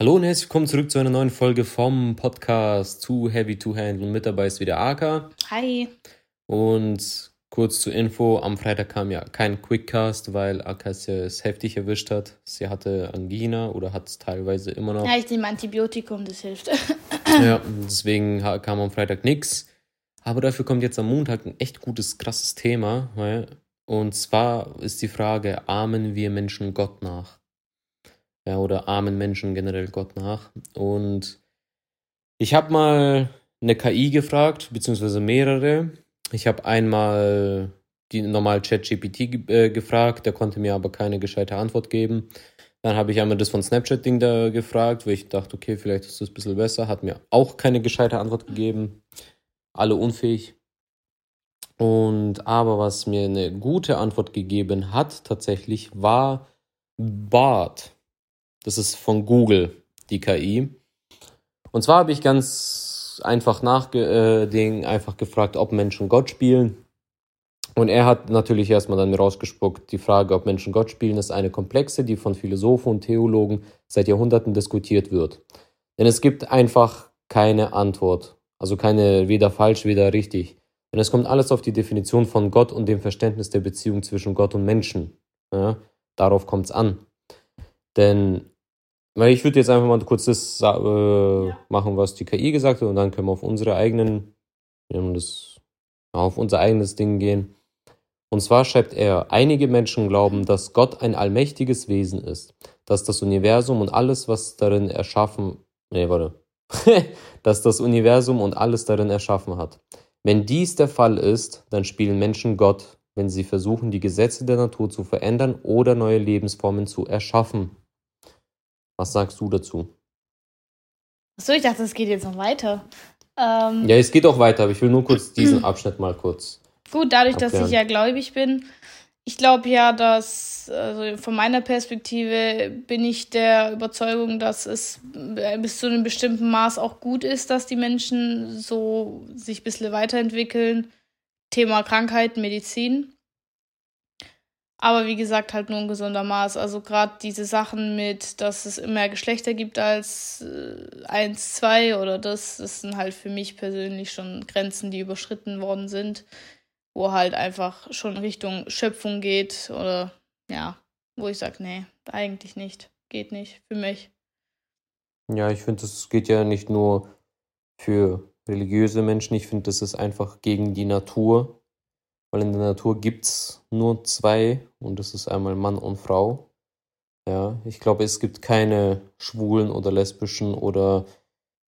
Hallo und herzlich willkommen zurück zu einer neuen Folge vom Podcast Too Heavy to Handle. Und mit dabei ist wieder Aka. Hi. Und kurz zur Info, am Freitag kam ja kein Quickcast, weil Aka es heftig erwischt hat. Sie hatte Angina oder hat es teilweise immer noch. Ja, ich nehme Antibiotikum, das hilft. ja, deswegen kam am Freitag nichts. Aber dafür kommt jetzt am Montag ein echt gutes, krasses Thema. Und zwar ist die Frage, ahmen wir Menschen Gott nach? Ja, oder armen Menschen generell Gott nach. Und ich habe mal eine KI gefragt, beziehungsweise mehrere. Ich habe einmal die normal ChatGPT äh, gefragt, der konnte mir aber keine gescheite Antwort geben. Dann habe ich einmal das von Snapchat-Ding da gefragt, weil ich dachte, okay, vielleicht ist das ein bisschen besser. Hat mir auch keine gescheite Antwort gegeben. Alle unfähig. Und aber was mir eine gute Antwort gegeben hat, tatsächlich, war Bart. Das ist von Google, die KI. Und zwar habe ich ganz einfach nach äh, den einfach gefragt, ob Menschen Gott spielen. Und er hat natürlich erstmal dann rausgespuckt, die Frage, ob Menschen Gott spielen, ist eine komplexe, die von Philosophen und Theologen seit Jahrhunderten diskutiert wird. Denn es gibt einfach keine Antwort. Also keine weder falsch, weder richtig. Denn es kommt alles auf die Definition von Gott und dem Verständnis der Beziehung zwischen Gott und Menschen. Ja, darauf kommt es an. Denn weil ich würde jetzt einfach mal kurz das äh, machen, was die KI gesagt hat, und dann können wir auf unsere eigenen, das, auf unser eigenes Ding gehen. Und zwar schreibt er, einige Menschen glauben, dass Gott ein allmächtiges Wesen ist, dass das Universum und alles, was darin erschaffen, nee, warte, dass das Universum und alles darin erschaffen hat. Wenn dies der Fall ist, dann spielen Menschen Gott, wenn sie versuchen, die Gesetze der Natur zu verändern oder neue Lebensformen zu erschaffen. Was sagst du dazu? Achso, ich dachte, es geht jetzt noch weiter. Ähm, ja, es geht auch weiter, aber ich will nur kurz diesen Abschnitt mal kurz. Gut, dadurch, abklären. dass ich ja gläubig bin. Ich glaube ja, dass, also von meiner Perspektive bin ich der Überzeugung, dass es bis zu einem bestimmten Maß auch gut ist, dass die Menschen so sich ein bisschen weiterentwickeln. Thema Krankheit, Medizin. Aber wie gesagt, halt nur ein gesunder Maß. Also gerade diese Sachen mit, dass es mehr Geschlechter gibt als äh, eins, zwei oder das, das sind halt für mich persönlich schon Grenzen, die überschritten worden sind, wo halt einfach schon Richtung Schöpfung geht oder ja, wo ich sage, nee, eigentlich nicht, geht nicht für mich. Ja, ich finde, es geht ja nicht nur für religiöse Menschen, ich finde, das ist einfach gegen die Natur weil in der Natur gibt es nur zwei und das ist einmal Mann und Frau. Ja, ich glaube, es gibt keine schwulen oder lesbischen oder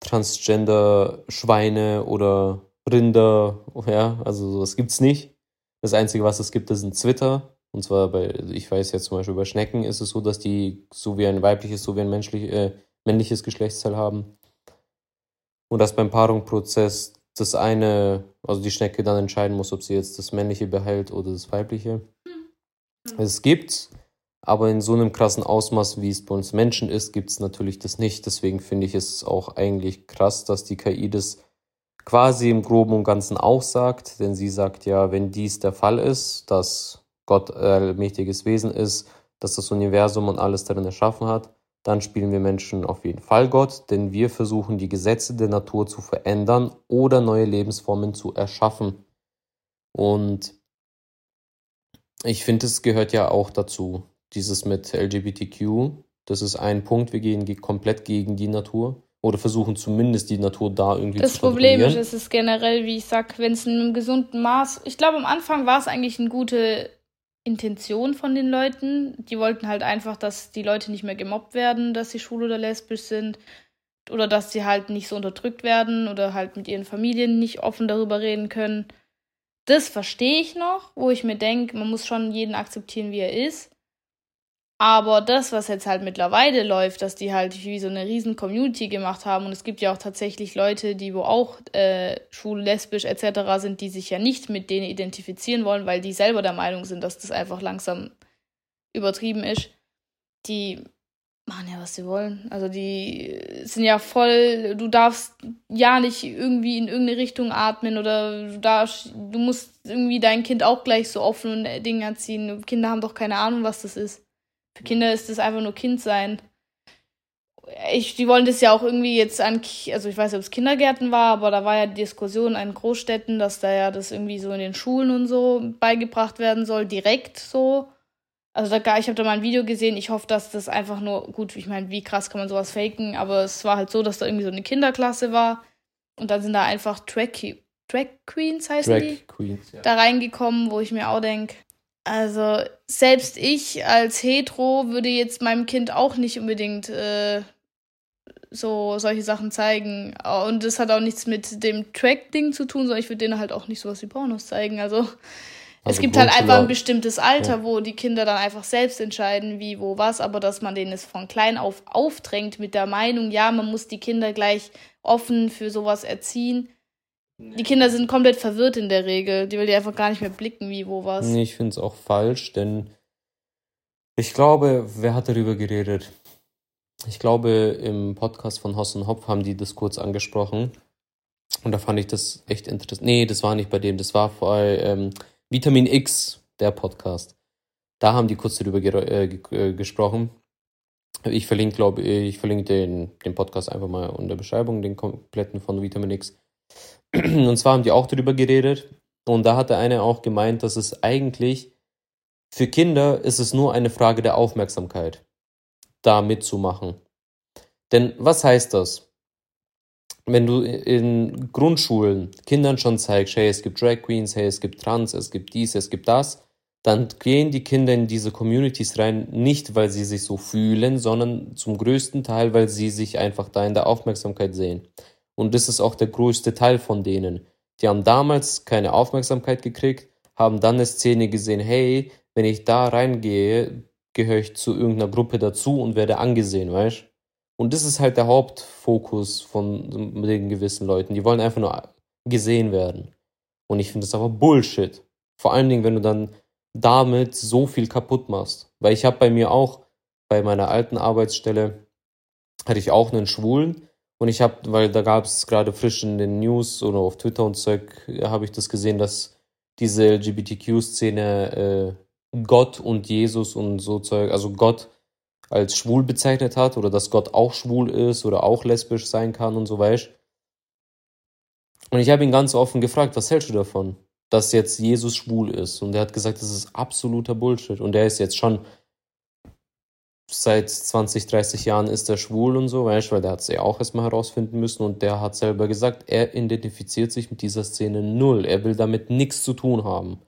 transgender Schweine oder Rinder. Ja, also sowas gibt es nicht. Das Einzige, was es gibt, ist ein Zwitter. Und zwar bei, ich weiß jetzt zum Beispiel bei Schnecken ist es so, dass die so wie ein weibliches, so wie ein menschlich, äh, männliches Geschlechtsteil haben. Und dass beim Paarungsprozess das eine, also die Schnecke dann entscheiden muss, ob sie jetzt das männliche behält oder das weibliche. Mhm. Es gibt, aber in so einem krassen Ausmaß, wie es bei uns Menschen ist, gibt es natürlich das nicht. Deswegen finde ich es auch eigentlich krass, dass die KI das quasi im Groben und Ganzen auch sagt, denn sie sagt ja, wenn dies der Fall ist, dass Gott ein mächtiges Wesen ist, dass das Universum und alles darin erschaffen hat, dann spielen wir Menschen auf jeden Fall Gott, denn wir versuchen die Gesetze der Natur zu verändern oder neue Lebensformen zu erschaffen. Und ich finde, es gehört ja auch dazu, dieses mit LGBTQ. Das ist ein Punkt, wir gehen komplett gegen die Natur oder versuchen zumindest die Natur da irgendwie das zu Das Problem ist, es ist generell, wie ich sag, wenn es in einem gesunden Maß, ich glaube am Anfang war es eigentlich eine gute Intention von den Leuten. Die wollten halt einfach, dass die Leute nicht mehr gemobbt werden, dass sie schwul oder lesbisch sind. Oder dass sie halt nicht so unterdrückt werden oder halt mit ihren Familien nicht offen darüber reden können. Das verstehe ich noch, wo ich mir denke, man muss schon jeden akzeptieren, wie er ist. Aber das, was jetzt halt mittlerweile läuft, dass die halt wie so eine riesen Community gemacht haben und es gibt ja auch tatsächlich Leute, die wo auch äh, schwul, lesbisch etc. sind, die sich ja nicht mit denen identifizieren wollen, weil die selber der Meinung sind, dass das einfach langsam übertrieben ist. Die machen ja, was sie wollen. Also die sind ja voll, du darfst ja nicht irgendwie in irgendeine Richtung atmen oder du darfst, du musst irgendwie dein Kind auch gleich so offen und Dinge erziehen. Kinder haben doch keine Ahnung, was das ist. Für Kinder ist es einfach nur Kind sein. ich, die wollen das ja auch irgendwie jetzt an, also ich weiß nicht, ob es Kindergärten war, aber da war ja die Diskussion an Großstädten, dass da ja das irgendwie so in den Schulen und so beigebracht werden soll, direkt so. Also da, ich habe da mal ein Video gesehen, ich hoffe, dass das einfach nur, gut, ich meine, wie krass kann man sowas faken, aber es war halt so, dass da irgendwie so eine Kinderklasse war und dann sind da einfach Drag, Drag Queens, heißen Drag die, Queens, ja. da reingekommen, wo ich mir auch denke, also selbst ich als Hetero würde jetzt meinem Kind auch nicht unbedingt äh, so solche Sachen zeigen. Und das hat auch nichts mit dem Track-Ding zu tun, sondern ich würde denen halt auch nicht sowas wie Pornos zeigen. Also, also es gibt halt einfach ein bestimmtes Alter, ja. wo die Kinder dann einfach selbst entscheiden, wie, wo, was, aber dass man denen es von klein auf aufdrängt mit der Meinung, ja, man muss die Kinder gleich offen für sowas erziehen. Die Kinder sind komplett verwirrt in der Regel. Die will die einfach gar nicht mehr blicken, wie, wo, was. Nee, ich finde es auch falsch, denn ich glaube, wer hat darüber geredet? Ich glaube, im Podcast von Hoss und Hopf haben die das kurz angesprochen. Und da fand ich das echt interessant. Nee, das war nicht bei dem, das war bei ähm, Vitamin X, der Podcast. Da haben die kurz darüber äh, äh, gesprochen. Ich verlinke, glaube ich, verlinke den, den Podcast einfach mal in der Beschreibung, den kompletten von Vitamin X. Und zwar haben die auch darüber geredet. Und da hat der eine auch gemeint, dass es eigentlich für Kinder ist es nur eine Frage der Aufmerksamkeit da mitzumachen. Denn was heißt das? Wenn du in Grundschulen Kindern schon zeigst, hey, es gibt Drag Queens, hey, es gibt Trans, es gibt dies, es gibt das, dann gehen die Kinder in diese Communities rein, nicht weil sie sich so fühlen, sondern zum größten Teil, weil sie sich einfach da in der Aufmerksamkeit sehen. Und das ist auch der größte Teil von denen. Die haben damals keine Aufmerksamkeit gekriegt, haben dann eine Szene gesehen, hey, wenn ich da reingehe, gehöre ich zu irgendeiner Gruppe dazu und werde angesehen, weißt Und das ist halt der Hauptfokus von den gewissen Leuten. Die wollen einfach nur gesehen werden. Und ich finde das aber Bullshit. Vor allen Dingen, wenn du dann damit so viel kaputt machst. Weil ich habe bei mir auch, bei meiner alten Arbeitsstelle, hatte ich auch einen Schwulen. Und ich habe, weil da gab es gerade frisch in den News oder auf Twitter und Zeug, habe ich das gesehen, dass diese LGBTQ-Szene äh, Gott und Jesus und so Zeug, also Gott als schwul bezeichnet hat oder dass Gott auch schwul ist oder auch lesbisch sein kann und so weiter. Und ich habe ihn ganz offen gefragt, was hältst du davon, dass jetzt Jesus schwul ist? Und er hat gesagt, das ist absoluter Bullshit. Und er ist jetzt schon seit 20, 30 Jahren ist er schwul und so, weißt, weil der hat es ja auch erstmal herausfinden müssen und der hat selber gesagt, er identifiziert sich mit dieser Szene null. Er will damit nichts zu tun haben.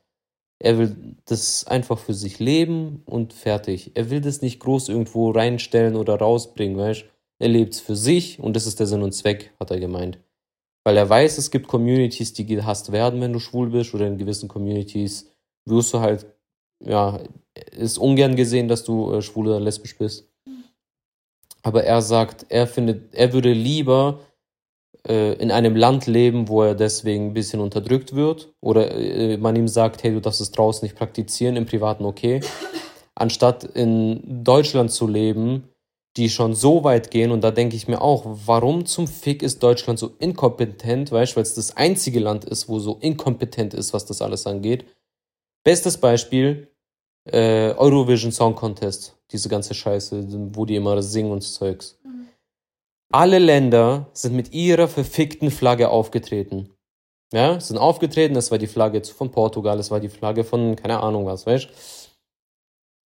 Er will das einfach für sich leben und fertig. Er will das nicht groß irgendwo reinstellen oder rausbringen, weißt Er lebt es für sich und das ist der Sinn und Zweck, hat er gemeint. Weil er weiß, es gibt Communities, die gehasst werden, wenn du schwul bist, oder in gewissen Communities wirst du halt, ja, ist ungern gesehen, dass du äh, schwul oder lesbisch bist. Aber er sagt, er findet, er würde lieber äh, in einem Land leben, wo er deswegen ein bisschen unterdrückt wird oder äh, man ihm sagt, hey, du darfst es draußen nicht praktizieren, im Privaten okay, anstatt in Deutschland zu leben, die schon so weit gehen und da denke ich mir auch, warum zum Fick ist Deutschland so inkompetent, weißt du, weil es das einzige Land ist, wo so inkompetent ist, was das alles angeht. Bestes Beispiel, äh, Eurovision Song Contest, diese ganze Scheiße, wo die immer singen und Zeugs. Alle Länder sind mit ihrer verfickten Flagge aufgetreten. Ja, sind aufgetreten, das war die Flagge von Portugal, das war die Flagge von keine Ahnung was, weißt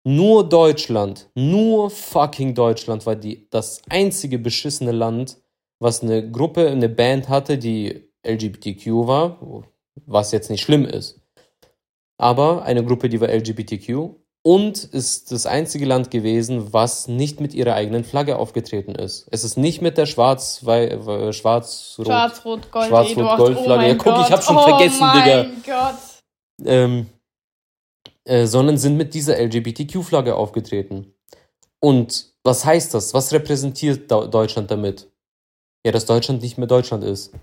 Nur Deutschland, nur fucking Deutschland war die, das einzige beschissene Land, was eine Gruppe, eine Band hatte, die LGBTQ war, was jetzt nicht schlimm ist. Aber eine Gruppe, die war LGBTQ und ist das einzige Land gewesen, was nicht mit ihrer eigenen Flagge aufgetreten ist. Es ist nicht mit der schwarz äh, schwarz rot schwarz rot gold schwarz rot gold Flagge. Oh ja, guck, Gott. ich hab schon oh vergessen, mein Digga. Gott. Ähm, äh, sondern sind mit dieser LGBTQ Flagge aufgetreten. Und was heißt das? Was repräsentiert Deutschland damit? Ja, dass Deutschland nicht mehr Deutschland ist.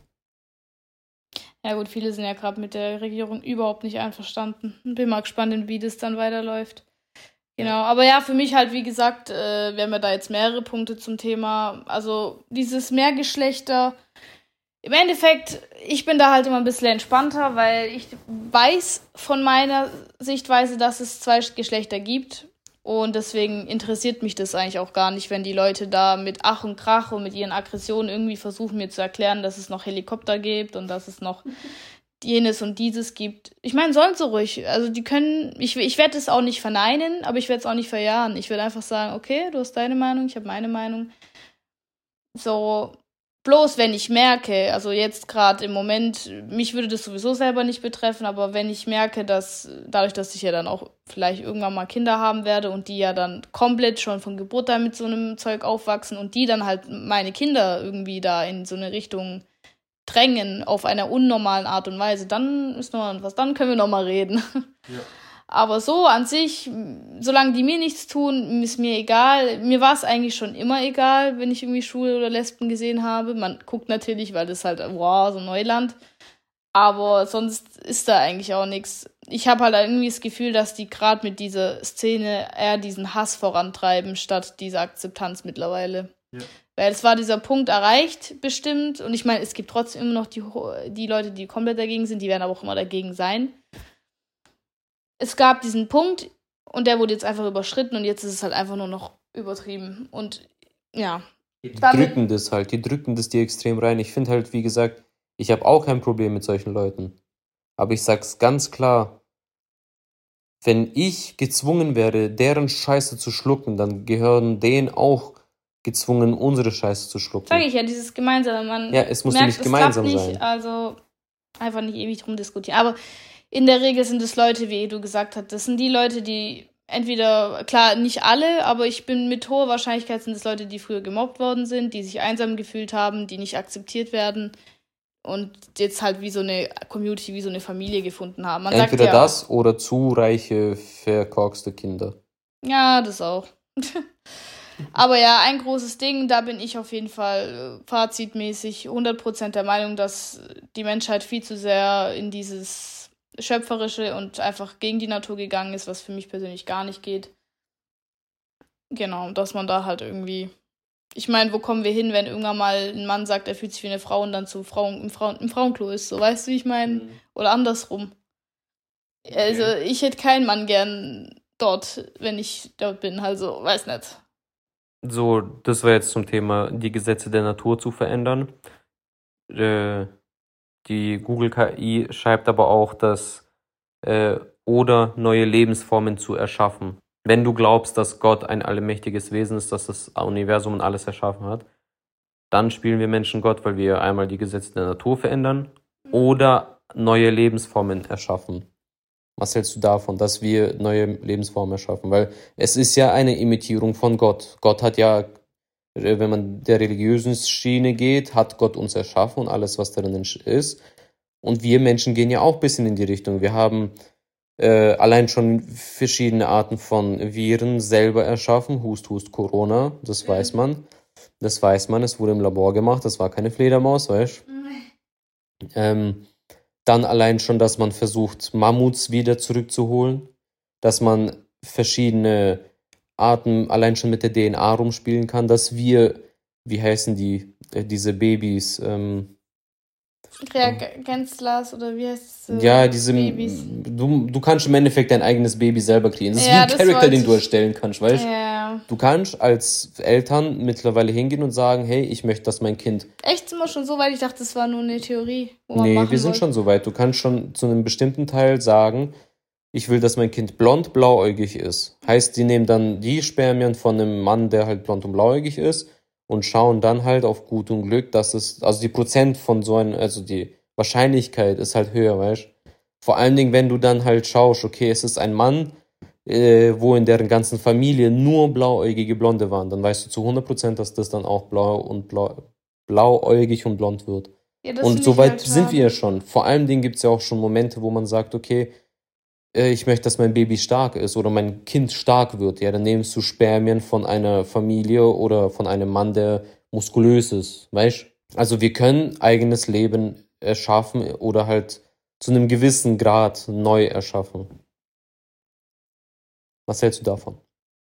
Ja gut, viele sind ja gerade mit der Regierung überhaupt nicht einverstanden. Bin mal gespannt, wie das dann weiterläuft. Genau, aber ja, für mich halt, wie gesagt, äh, wir haben ja da jetzt mehrere Punkte zum Thema. Also dieses Mehrgeschlechter. Im Endeffekt, ich bin da halt immer ein bisschen entspannter, weil ich weiß von meiner Sichtweise, dass es zwei Geschlechter gibt. Und deswegen interessiert mich das eigentlich auch gar nicht, wenn die Leute da mit Ach und Krach und mit ihren Aggressionen irgendwie versuchen, mir zu erklären, dass es noch Helikopter gibt und dass es noch jenes und dieses gibt. Ich meine, sollen sie ruhig. Also die können, ich, ich werde es auch nicht verneinen, aber ich werde es auch nicht verjahren. Ich werde einfach sagen, okay, du hast deine Meinung, ich habe meine Meinung. So, bloß wenn ich merke, also jetzt gerade im Moment, mich würde das sowieso selber nicht betreffen, aber wenn ich merke, dass dadurch, dass ich ja dann auch vielleicht irgendwann mal Kinder haben werde und die ja dann komplett schon von Geburt an mit so einem Zeug aufwachsen und die dann halt meine Kinder irgendwie da in so eine Richtung drängen auf einer unnormalen Art und Weise, dann ist noch was, dann können wir noch mal reden. Ja. Aber so an sich, solange die mir nichts tun, ist mir egal. Mir war es eigentlich schon immer egal, wenn ich irgendwie Schwule oder Lesben gesehen habe. Man guckt natürlich, weil das halt, wow, so Neuland. Aber sonst ist da eigentlich auch nichts. Ich habe halt irgendwie das Gefühl, dass die gerade mit dieser Szene eher diesen Hass vorantreiben, statt diese Akzeptanz mittlerweile. Ja. Weil es war dieser Punkt erreicht, bestimmt. Und ich meine, es gibt trotzdem immer noch die, die Leute, die komplett dagegen sind, die werden aber auch immer dagegen sein es gab diesen Punkt und der wurde jetzt einfach überschritten und jetzt ist es halt einfach nur noch übertrieben. Und ja. Die drücken das halt, die drücken das dir extrem rein. Ich finde halt, wie gesagt, ich habe auch kein Problem mit solchen Leuten. Aber ich sag's ganz klar, wenn ich gezwungen wäre, deren Scheiße zu schlucken, dann gehören denen auch gezwungen, unsere Scheiße zu schlucken. Sag ich ja, dieses Gemeinsame. Man ja, es muss merkt, nicht gemeinsam nicht, sein. Also einfach nicht ewig drum diskutieren. Aber in der Regel sind es Leute, wie du gesagt hast, das sind die Leute, die entweder, klar, nicht alle, aber ich bin mit hoher Wahrscheinlichkeit sind es Leute, die früher gemobbt worden sind, die sich einsam gefühlt haben, die nicht akzeptiert werden und jetzt halt wie so eine Community, wie so eine Familie gefunden haben. Man Entweder ja das oder zu reiche, verkorkste Kinder. Ja, das auch. Aber ja, ein großes Ding, da bin ich auf jeden Fall äh, fazitmäßig 100% der Meinung, dass die Menschheit viel zu sehr in dieses Schöpferische und einfach gegen die Natur gegangen ist, was für mich persönlich gar nicht geht. Genau, dass man da halt irgendwie. Ich meine, wo kommen wir hin, wenn irgendwann mal ein Mann sagt, er fühlt sich wie eine Frau und dann zu Frauen im, Frauen, im Frauenklo ist? So, weißt du, wie ich meine? Mhm. Oder andersrum. Okay. Also, ich hätte keinen Mann gern dort, wenn ich dort bin. Also, weiß nicht. So, das war jetzt zum Thema, die Gesetze der Natur zu verändern. Äh, die Google KI schreibt aber auch, dass äh, oder neue Lebensformen zu erschaffen. Wenn du glaubst, dass Gott ein allmächtiges Wesen ist, dass das Universum und alles erschaffen hat, dann spielen wir Menschen Gott, weil wir einmal die Gesetze der Natur verändern oder neue Lebensformen erschaffen. Was hältst du davon, dass wir neue Lebensformen erschaffen? Weil es ist ja eine Imitierung von Gott. Gott hat ja wenn man der religiösen Schiene geht, hat Gott uns erschaffen und alles, was darin ist. Und wir Menschen gehen ja auch ein bisschen in die Richtung. Wir haben äh, allein schon verschiedene Arten von Viren selber erschaffen. Hust, Hust, Corona, das mhm. weiß man. Das weiß man, es wurde im Labor gemacht, das war keine Fledermaus, weißt du? Mhm. Ähm, dann allein schon, dass man versucht, Mammuts wieder zurückzuholen, dass man verschiedene Arten allein schon mit der DNA rumspielen kann, dass wir, wie heißen die, äh, diese Babys, ähm, Reagenzglas oder wie heißt es? Äh, ja, diese. Babys. Du, du kannst im Endeffekt dein eigenes Baby selber kriegen. Das ist ja, wie ein Charakter, den du erstellen kannst, weißt du? Ja. Du kannst als Eltern mittlerweile hingehen und sagen: Hey, ich möchte, dass mein Kind. Echt sind wir schon so weit? Ich dachte, das war nur eine Theorie. Nee, wir sind wollte. schon so weit. Du kannst schon zu einem bestimmten Teil sagen: ich will, dass mein Kind blond blauäugig ist. Heißt, die nehmen dann die Spermien von einem Mann, der halt blond und blauäugig ist und schauen dann halt auf Gut und Glück, dass es, also die Prozent von so einem, also die Wahrscheinlichkeit ist halt höher, weißt Vor allen Dingen, wenn du dann halt schaust, okay, es ist ein Mann, äh, wo in deren ganzen Familie nur blauäugige Blonde waren, dann weißt du zu 100 Prozent, dass das dann auch blau und blau, blauäugig und blond wird. Ja, und so weit halt sind wir ja schon. Vor allen Dingen gibt es ja auch schon Momente, wo man sagt, okay, ich möchte, dass mein Baby stark ist oder mein Kind stark wird, ja, dann nimmst du Spermien von einer Familie oder von einem Mann, der muskulös ist, weißt? Also wir können eigenes Leben erschaffen oder halt zu einem gewissen Grad neu erschaffen. Was hältst du davon?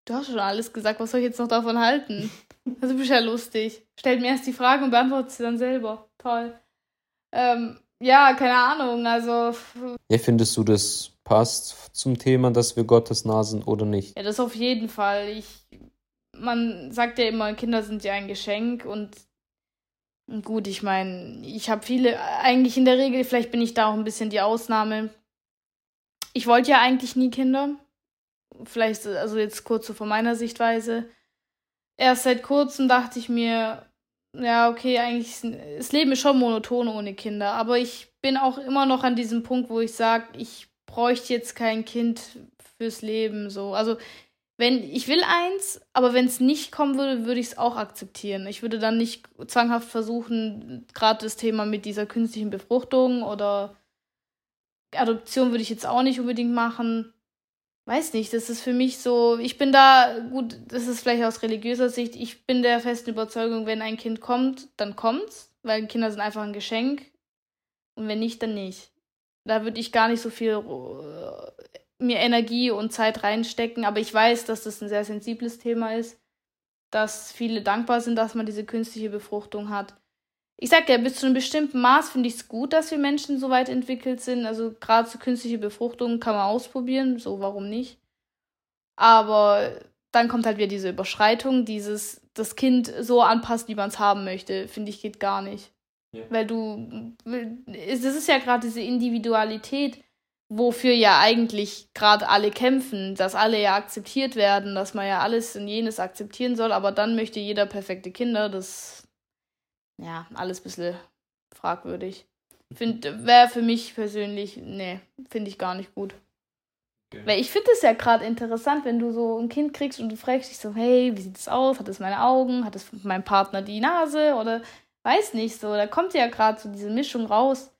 Du hast schon alles gesagt, was soll ich jetzt noch davon halten? Also bist ja lustig. Stellt mir erst die Frage und beantwortet sie dann selber. Toll. Ähm, ja, keine Ahnung, also. Ja, findest du das passt zum Thema, dass wir Gottes nah sind oder nicht. Ja, das auf jeden Fall. Ich, man sagt ja immer, Kinder sind ja ein Geschenk und gut, ich meine, ich habe viele, eigentlich in der Regel, vielleicht bin ich da auch ein bisschen die Ausnahme. Ich wollte ja eigentlich nie Kinder. Vielleicht, also jetzt kurz so von meiner Sichtweise. Erst seit kurzem dachte ich mir, ja, okay, eigentlich, das Leben ist schon monoton ohne Kinder, aber ich bin auch immer noch an diesem Punkt, wo ich sage, ich bräuchte jetzt kein Kind fürs Leben, so. Also, wenn, ich will eins, aber wenn es nicht kommen würde, würde ich es auch akzeptieren. Ich würde dann nicht zwanghaft versuchen, gerade das Thema mit dieser künstlichen Befruchtung oder Adoption würde ich jetzt auch nicht unbedingt machen weiß nicht, das ist für mich so, ich bin da, gut, das ist vielleicht aus religiöser Sicht, ich bin der festen Überzeugung, wenn ein Kind kommt, dann kommt's, weil Kinder sind einfach ein Geschenk und wenn nicht, dann nicht. Da würde ich gar nicht so viel äh, mir Energie und Zeit reinstecken, aber ich weiß, dass das ein sehr sensibles Thema ist, dass viele dankbar sind, dass man diese künstliche Befruchtung hat ich sag ja, bis zu einem bestimmten Maß finde ich es gut, dass wir Menschen so weit entwickelt sind. Also gerade so künstliche Befruchtung kann man ausprobieren, so warum nicht. Aber dann kommt halt wieder diese Überschreitung, dieses das Kind so anpasst, wie man es haben möchte, finde ich geht gar nicht. Ja. Weil du, das ist ja gerade diese Individualität, wofür ja eigentlich gerade alle kämpfen, dass alle ja akzeptiert werden, dass man ja alles und jenes akzeptieren soll, aber dann möchte jeder perfekte Kinder, das ja, alles ein bisschen fragwürdig. Wäre für mich persönlich, nee, finde ich gar nicht gut. Okay. Weil ich finde es ja gerade interessant, wenn du so ein Kind kriegst und du fragst dich so, hey, wie sieht es aus? Hat es meine Augen? Hat es mein Partner die Nase? Oder weiß nicht so. Da kommt ja gerade so diese Mischung raus.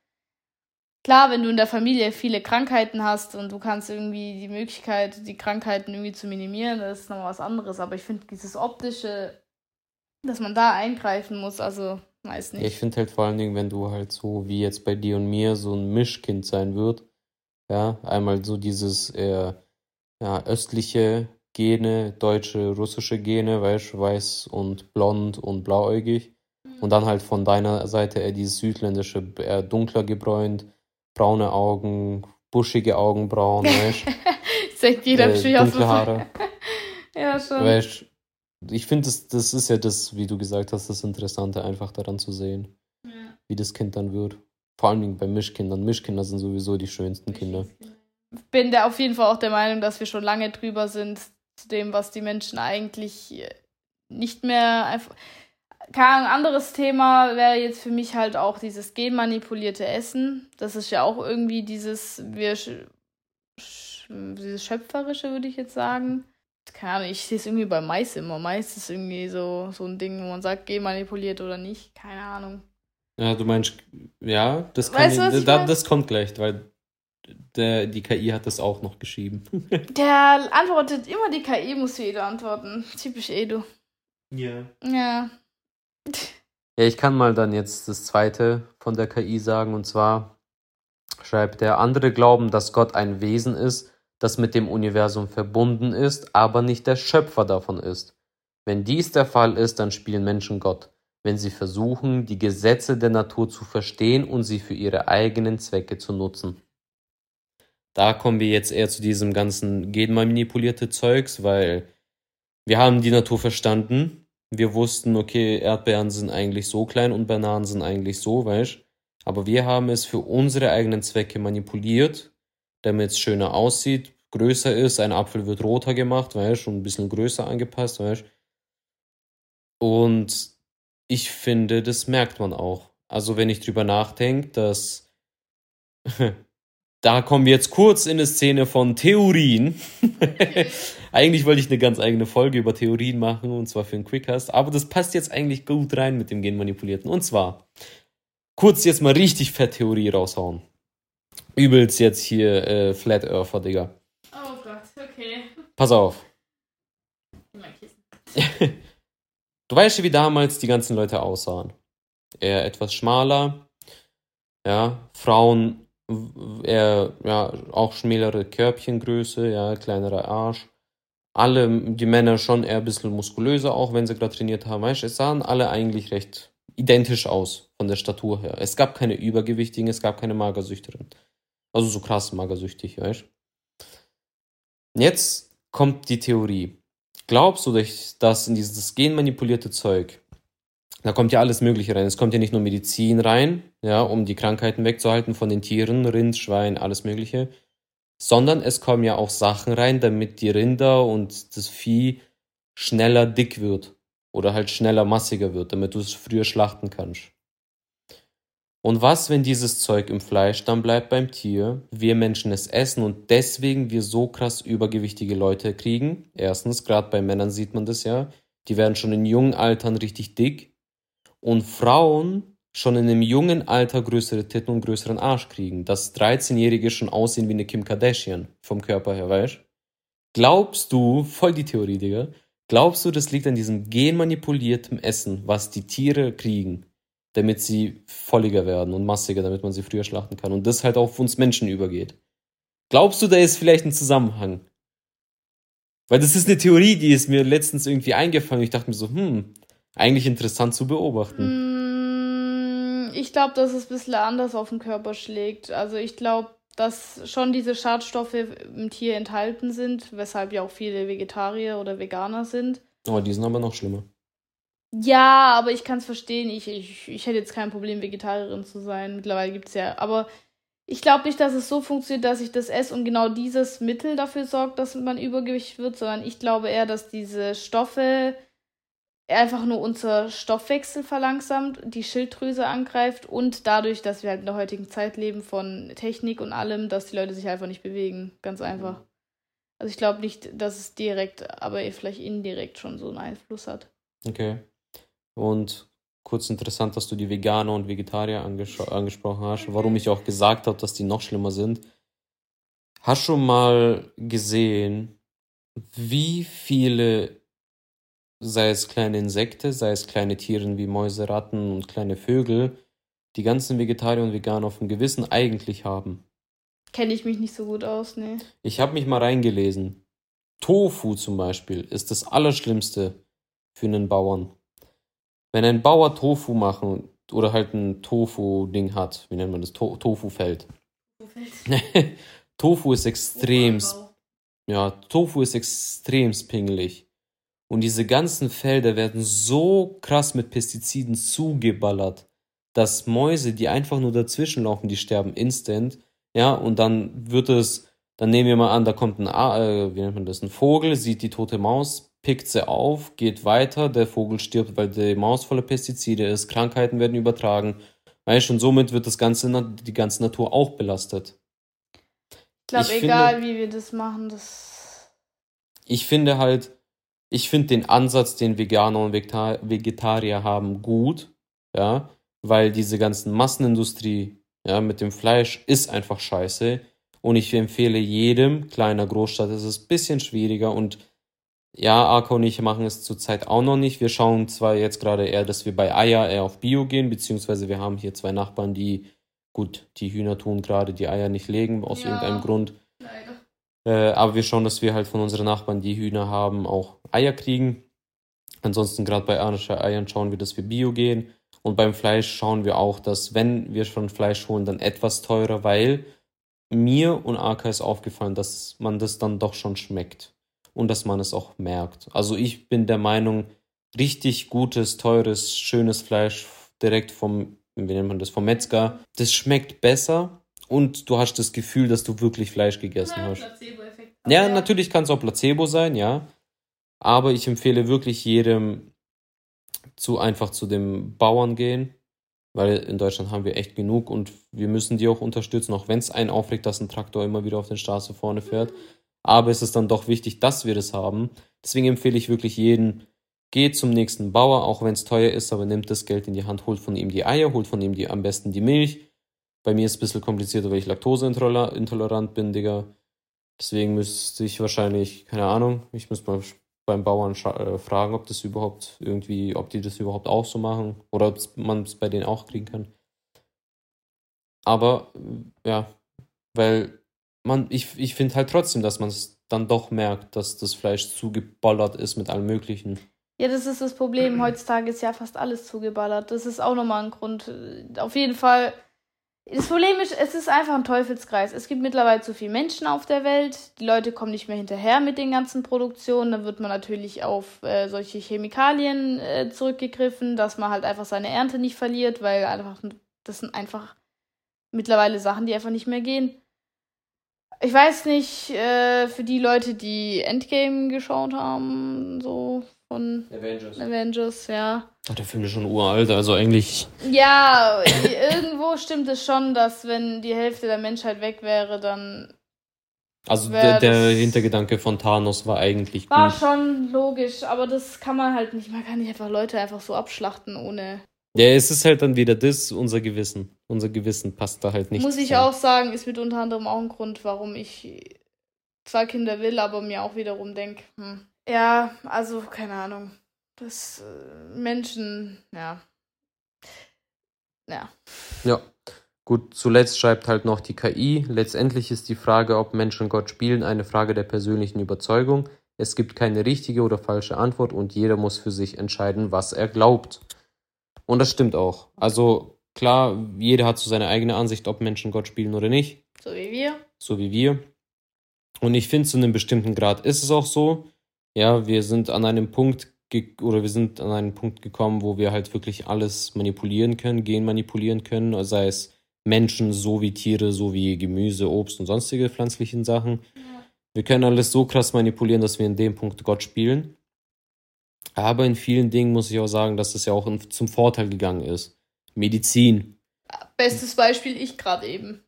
Klar, wenn du in der Familie viele Krankheiten hast und du kannst irgendwie die Möglichkeit, die Krankheiten irgendwie zu minimieren, das ist nochmal was anderes. Aber ich finde dieses optische dass man da eingreifen muss, also weiß nicht. Ja, ich finde halt vor allen Dingen, wenn du halt so wie jetzt bei dir und mir so ein Mischkind sein wird, ja, einmal so dieses eher ja, östliche Gene, deutsche, russische Gene, weißt weiß und blond und blauäugig. Und dann halt von deiner Seite eher dieses südländische, eher dunkler gebräunt, braune Augen, buschige Augenbrauen, weißt Sagt jeder äh, dunkle Haare. ja, schon. Weißt ich finde, das, das ist ja das, wie du gesagt hast, das Interessante, einfach daran zu sehen, ja. wie das Kind dann wird. Vor allem bei Mischkindern. Mischkinder sind sowieso die schönsten Kinder. Ich bin da auf jeden Fall auch der Meinung, dass wir schon lange drüber sind zu dem, was die Menschen eigentlich nicht mehr einfach. Kein anderes Thema wäre jetzt für mich halt auch dieses genmanipulierte Essen. Das ist ja auch irgendwie dieses, wir, dieses Schöpferische, würde ich jetzt sagen keine Ahnung, ich sehe es irgendwie bei Mais immer. Mais ist irgendwie so, so ein Ding, wo man sagt, geh manipuliert oder nicht. Keine Ahnung. Ja, du meinst, ja, das, kann weißt, ich, da, das kommt gleich, weil der, die KI hat das auch noch geschrieben. der antwortet immer die KI, muss für Edu antworten. Typisch Edu. Ja. Ja. Ja, ich kann mal dann jetzt das zweite von der KI sagen, und zwar schreibt der andere glauben, dass Gott ein Wesen ist, das mit dem Universum verbunden ist, aber nicht der Schöpfer davon ist. Wenn dies der Fall ist, dann spielen Menschen Gott, wenn sie versuchen, die Gesetze der Natur zu verstehen und sie für ihre eigenen Zwecke zu nutzen. Da kommen wir jetzt eher zu diesem ganzen genmanipulierte Zeugs, weil wir haben die Natur verstanden. Wir wussten, okay, Erdbeeren sind eigentlich so klein und Bananen sind eigentlich so, weißt Aber wir haben es für unsere eigenen Zwecke manipuliert, damit es schöner aussieht, größer ist. Ein Apfel wird roter gemacht, weißt und ein bisschen größer angepasst, weißt Und ich finde, das merkt man auch. Also, wenn ich drüber nachdenke, dass. da kommen wir jetzt kurz in eine Szene von Theorien. eigentlich wollte ich eine ganz eigene Folge über Theorien machen, und zwar für einen Quickcast, aber das passt jetzt eigentlich gut rein mit dem Genmanipulierten. Und zwar, kurz jetzt mal richtig fett Theorie raushauen. Übelst jetzt hier äh, Flat Earther, Digga. Pass auf. du weißt ja, wie damals die ganzen Leute aussahen. Eher etwas schmaler. Ja, Frauen eher, ja, auch schmälere Körbchengröße, ja, kleinerer Arsch. Alle, die Männer schon eher ein bisschen muskulöser, auch wenn sie gerade trainiert haben. Weißt es sahen alle eigentlich recht identisch aus von der Statur her. Es gab keine Übergewichtigen, es gab keine Magersüchtigen. Also so krass magersüchtig, weißt Jetzt kommt die Theorie. Glaubst du, dass in dieses genmanipulierte Zeug, da kommt ja alles Mögliche rein. Es kommt ja nicht nur Medizin rein, ja, um die Krankheiten wegzuhalten von den Tieren, Rind, Schwein, alles Mögliche, sondern es kommen ja auch Sachen rein, damit die Rinder und das Vieh schneller dick wird oder halt schneller massiger wird, damit du es früher schlachten kannst. Und was, wenn dieses Zeug im Fleisch dann bleibt beim Tier, wir Menschen es essen und deswegen wir so krass übergewichtige Leute kriegen? Erstens, gerade bei Männern sieht man das ja, die werden schon in jungen Altern richtig dick und Frauen schon in einem jungen Alter größere Titten und größeren Arsch kriegen, dass 13-Jährige schon aussehen wie eine Kim Kardashian vom Körper her, weißt Glaubst du, voll die Theorie, Digga, glaubst du, das liegt an diesem genmanipulierten Essen, was die Tiere kriegen? damit sie volliger werden und massiger, damit man sie früher schlachten kann. Und das halt auf uns Menschen übergeht. Glaubst du, da ist vielleicht ein Zusammenhang? Weil das ist eine Theorie, die ist mir letztens irgendwie eingefallen. Ich dachte mir so, hm, eigentlich interessant zu beobachten. Mm, ich glaube, dass es ein bisschen anders auf den Körper schlägt. Also ich glaube, dass schon diese Schadstoffe im Tier enthalten sind, weshalb ja auch viele Vegetarier oder Veganer sind. Aber oh, die sind aber noch schlimmer. Ja, aber ich kann es verstehen. Ich, ich, ich hätte jetzt kein Problem, Vegetarierin zu sein. Mittlerweile gibt es ja. Aber ich glaube nicht, dass es so funktioniert, dass ich das esse und genau dieses Mittel dafür sorgt, dass man übergewichtig wird, sondern ich glaube eher, dass diese Stoffe einfach nur unser Stoffwechsel verlangsamt, die Schilddrüse angreift und dadurch, dass wir halt in der heutigen Zeit leben von Technik und allem, dass die Leute sich einfach nicht bewegen. Ganz einfach. Also ich glaube nicht, dass es direkt, aber vielleicht indirekt schon so einen Einfluss hat. Okay. Und kurz interessant, dass du die Veganer und Vegetarier anges angesprochen hast, warum ich auch gesagt habe, dass die noch schlimmer sind. Hast du schon mal gesehen, wie viele, sei es kleine Insekten, sei es kleine Tiere wie Mäuse, Ratten und kleine Vögel, die ganzen Vegetarier und Veganer auf dem Gewissen eigentlich haben? Kenne ich mich nicht so gut aus, nee. Ich habe mich mal reingelesen. Tofu zum Beispiel ist das Allerschlimmste für einen Bauern. Wenn ein Bauer Tofu machen oder halt ein Tofu-Ding hat, wie nennt man das? To Tofu-Feld. Tofu ist extrem. Ja, Tofu ist extrem pingelig. Und diese ganzen Felder werden so krass mit Pestiziden zugeballert, dass Mäuse, die einfach nur dazwischen laufen, die sterben instant. Ja, und dann wird es, dann nehmen wir mal an, da kommt ein, äh, wie nennt man das, ein Vogel, sieht die tote Maus, pickt sie auf, geht weiter, der Vogel stirbt, weil die Maus voller Pestizide ist, Krankheiten werden übertragen. Weißt und somit wird das ganze, die ganze Natur auch belastet. Ich glaube, egal finde, wie wir das machen, das. Ich finde halt, ich finde den Ansatz, den Veganer und Vegetarier haben, gut, ja, weil diese ganzen Massenindustrie, ja, mit dem Fleisch ist einfach scheiße. Und ich empfehle jedem, kleiner Großstadt ist es ein bisschen schwieriger und ja, Arco und ich machen es zurzeit auch noch nicht. Wir schauen zwar jetzt gerade eher, dass wir bei Eier eher auf Bio gehen, beziehungsweise wir haben hier zwei Nachbarn, die, gut, die Hühner tun gerade die Eier nicht legen, aus ja, irgendeinem Grund. Äh, aber wir schauen, dass wir halt von unseren Nachbarn, die Hühner haben, auch Eier kriegen. Ansonsten gerade bei Eiern schauen wir, dass wir Bio gehen. Und beim Fleisch schauen wir auch, dass wenn wir schon Fleisch holen, dann etwas teurer, weil mir und Arka ist aufgefallen, dass man das dann doch schon schmeckt und dass man es auch merkt. Also ich bin der Meinung, richtig gutes, teures, schönes Fleisch direkt vom, wie nennt man das, vom Metzger, das schmeckt besser und du hast das Gefühl, dass du wirklich Fleisch gegessen hast. Ja, natürlich kann es auch Placebo sein, ja. Aber ich empfehle wirklich jedem zu einfach zu dem Bauern gehen, weil in Deutschland haben wir echt genug und wir müssen die auch unterstützen, auch wenn es einen aufregt, dass ein Traktor immer wieder auf den Straße vorne fährt aber es ist dann doch wichtig, dass wir das haben. Deswegen empfehle ich wirklich jeden, geht zum nächsten Bauer, auch wenn es teuer ist, aber nimmt das Geld in die Hand, holt von ihm die Eier, holt von ihm die, am besten die Milch. Bei mir ist es ein bisschen komplizierter, weil ich laktoseintolerant bin, Digga. Deswegen müsste ich wahrscheinlich, keine Ahnung, ich müsste mal beim Bauern äh, fragen, ob das überhaupt irgendwie, ob die das überhaupt auch so machen oder ob man es bei denen auch kriegen kann. Aber ja, weil man, ich, ich finde halt trotzdem, dass man es dann doch merkt, dass das Fleisch zugeballert ist mit allem Möglichen. Ja, das ist das Problem. Heutzutage ist ja fast alles zugeballert. Das ist auch nochmal ein Grund. Auf jeden Fall, Das Problem ist, es ist einfach ein Teufelskreis. Es gibt mittlerweile zu viele Menschen auf der Welt. Die Leute kommen nicht mehr hinterher mit den ganzen Produktionen. Dann wird man natürlich auf äh, solche Chemikalien äh, zurückgegriffen, dass man halt einfach seine Ernte nicht verliert, weil einfach das sind einfach mittlerweile Sachen, die einfach nicht mehr gehen. Ich weiß nicht, äh, für die Leute, die Endgame geschaut haben, so von Avengers, Avengers ja. Ach, der Film ist schon uralt, also eigentlich. Ja, irgendwo stimmt es schon, dass wenn die Hälfte der Menschheit weg wäre, dann. Also der, der Hintergedanke von Thanos war eigentlich war gut. Schon logisch, aber das kann man halt nicht. Man kann nicht einfach Leute einfach so abschlachten ohne. Ja, es ist halt dann wieder das, unser Gewissen. Unser Gewissen passt da halt nicht. Muss ich auch sagen, ist mit unter anderem auch ein Grund, warum ich zwei Kinder will, aber mir auch wiederum denke, hm, ja, also keine Ahnung. Das äh, Menschen, ja. Ja. Ja. Gut, zuletzt schreibt halt noch die KI. Letztendlich ist die Frage, ob Menschen Gott spielen, eine Frage der persönlichen Überzeugung. Es gibt keine richtige oder falsche Antwort und jeder muss für sich entscheiden, was er glaubt. Und das stimmt auch. Also klar, jeder hat so seine eigene Ansicht, ob Menschen Gott spielen oder nicht. So wie wir. So wie wir. Und ich finde, zu einem bestimmten Grad ist es auch so. Ja, wir sind an einem Punkt oder wir sind an einen Punkt gekommen, wo wir halt wirklich alles manipulieren können, gen manipulieren können, sei es Menschen so wie Tiere, so wie Gemüse, Obst und sonstige pflanzlichen Sachen. Ja. Wir können alles so krass manipulieren, dass wir in dem Punkt Gott spielen. Aber in vielen Dingen muss ich auch sagen, dass es ja auch zum Vorteil gegangen ist. Medizin. Bestes Beispiel ich gerade eben.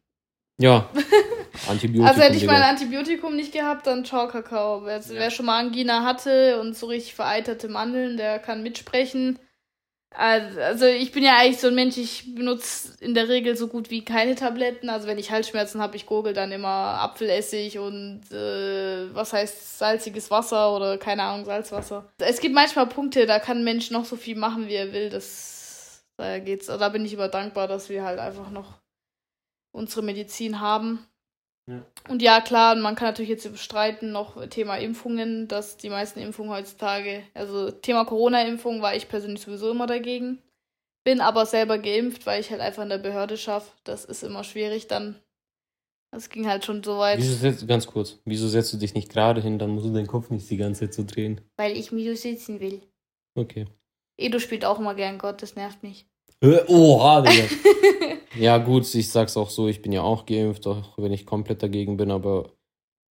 Ja. Antibiotikum. also hätte ich mein Antibiotikum nicht gehabt, dann ciao Kakao. Wer, ja. wer schon mal Angina hatte und so richtig vereiterte Mandeln, der kann mitsprechen. Also ich bin ja eigentlich so ein Mensch, ich benutze in der Regel so gut wie keine Tabletten. Also wenn ich Halsschmerzen habe, ich gurgel dann immer Apfelessig und äh, was heißt salziges Wasser oder keine Ahnung, Salzwasser. Es gibt manchmal Punkte, da kann ein Mensch noch so viel machen, wie er will. Das, da geht's. Da bin ich immer dankbar, dass wir halt einfach noch unsere Medizin haben. Ja. Und ja, klar, man kann natürlich jetzt bestreiten, noch Thema Impfungen, dass die meisten Impfungen heutzutage, also Thema Corona-Impfung war ich persönlich sowieso immer dagegen. Bin aber selber geimpft, weil ich halt einfach in der Behörde schaffe. Das ist immer schwierig dann. Das ging halt schon so weit. Wieso setzt, ganz kurz, wieso setzt du dich nicht gerade hin, dann musst du deinen Kopf nicht die ganze Zeit so drehen? Weil ich mich so sitzen will. Okay. Edo spielt auch immer gern Gott, das nervt mich. Oha, Digga. ja, gut, ich sag's auch so, ich bin ja auch geimpft, auch wenn ich komplett dagegen bin, aber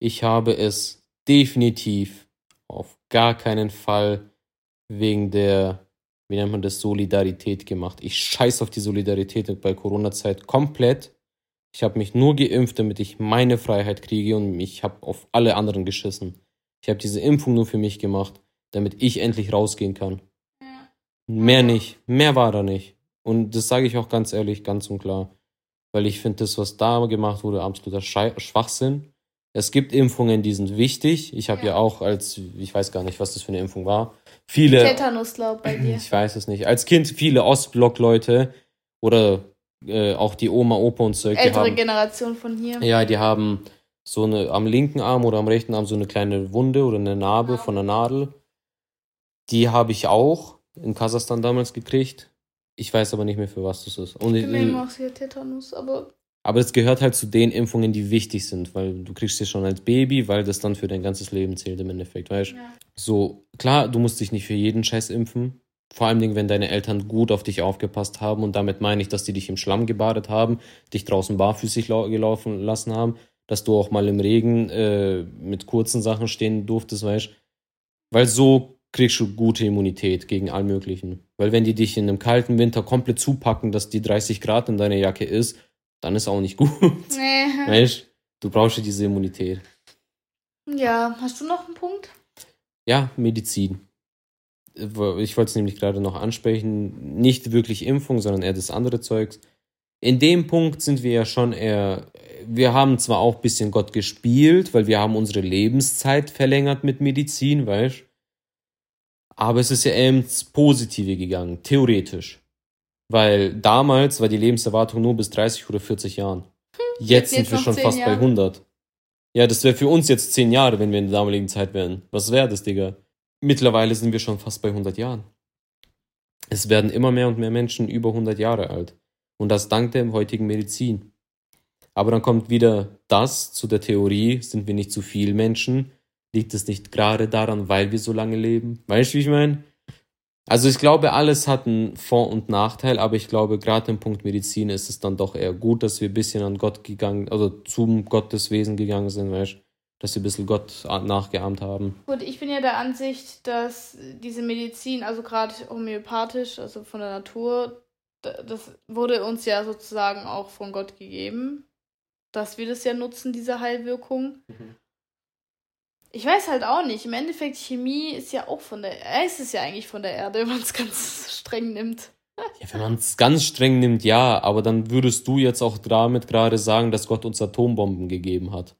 ich habe es definitiv auf gar keinen Fall wegen der, wie nennt man das, Solidarität gemacht. Ich scheiß auf die Solidarität bei Corona-Zeit komplett. Ich habe mich nur geimpft, damit ich meine Freiheit kriege und ich habe auf alle anderen geschissen. Ich habe diese Impfung nur für mich gemacht, damit ich endlich rausgehen kann. Ja. Mehr nicht. Mehr war da nicht. Und das sage ich auch ganz ehrlich, ganz und klar. Weil ich finde, das, was da gemacht wurde, absoluter Schwachsinn. Es gibt Impfungen, die sind wichtig. Ich habe ja. ja. auch als, ich weiß gar nicht, was das für eine Impfung war. Viele. Tetanus, glaub bei dir. Ich weiß es nicht. Als Kind viele Ostblock-Leute oder äh, auch die Oma, Opa und so. Ältere haben, Generation von hier. Ja, die haben so eine am linken Arm oder am rechten Arm so eine kleine Wunde oder eine Narbe ja. von einer Nadel. Die habe ich auch in Kasachstan damals gekriegt. Ich weiß aber nicht mehr, für was das ist. Und ich bin auch hier Tetanus, aber. Aber es gehört halt zu den Impfungen, die wichtig sind, weil du kriegst sie schon als Baby, weil das dann für dein ganzes Leben zählt im Endeffekt, weißt du? Ja. So, klar, du musst dich nicht für jeden Scheiß impfen. Vor allem, wenn deine Eltern gut auf dich aufgepasst haben und damit meine ich, dass die dich im Schlamm gebadet haben, dich draußen barfüßig gelaufen lassen haben, dass du auch mal im Regen äh, mit kurzen Sachen stehen durftest, weißt du? Weil so kriegst du gute Immunität gegen all Möglichen. Weil wenn die dich in einem kalten Winter komplett zupacken, dass die 30 Grad in deiner Jacke ist, dann ist auch nicht gut. Nee. Weißt du, brauchst ja diese Immunität. Ja, hast du noch einen Punkt? Ja, Medizin. Ich wollte es nämlich gerade noch ansprechen. Nicht wirklich Impfung, sondern eher das andere Zeugs. In dem Punkt sind wir ja schon eher. Wir haben zwar auch ein bisschen Gott gespielt, weil wir haben unsere Lebenszeit verlängert mit Medizin, weißt du? Aber es ist ja eher ins Positive gegangen, theoretisch. Weil damals war die Lebenserwartung nur bis 30 oder 40 Jahren. Hm, jetzt, jetzt sind wir schon fast Jahre. bei 100. Ja, das wäre für uns jetzt 10 Jahre, wenn wir in der damaligen Zeit wären. Was wäre das, Digga? Mittlerweile sind wir schon fast bei 100 Jahren. Es werden immer mehr und mehr Menschen über 100 Jahre alt. Und das dank der heutigen Medizin. Aber dann kommt wieder das zu der Theorie, sind wir nicht zu viel Menschen? Liegt es nicht gerade daran, weil wir so lange leben? Weißt du, wie ich meine? Also ich glaube, alles hat einen Vor- und Nachteil, aber ich glaube, gerade im Punkt Medizin ist es dann doch eher gut, dass wir ein bisschen an Gott gegangen, also zum Gotteswesen gegangen sind, weißt dass wir ein bisschen Gott nachgeahmt haben. Gut, ich bin ja der Ansicht, dass diese Medizin, also gerade homöopathisch, also von der Natur, das wurde uns ja sozusagen auch von Gott gegeben, dass wir das ja nutzen, diese Heilwirkung. Mhm. Ich weiß halt auch nicht. Im Endeffekt, Chemie ist ja auch von der. Äh, ist es ja eigentlich von der Erde, wenn man es ganz streng nimmt. Ja, wenn man es ganz streng nimmt, ja, aber dann würdest du jetzt auch damit gerade sagen, dass Gott uns Atombomben gegeben hat.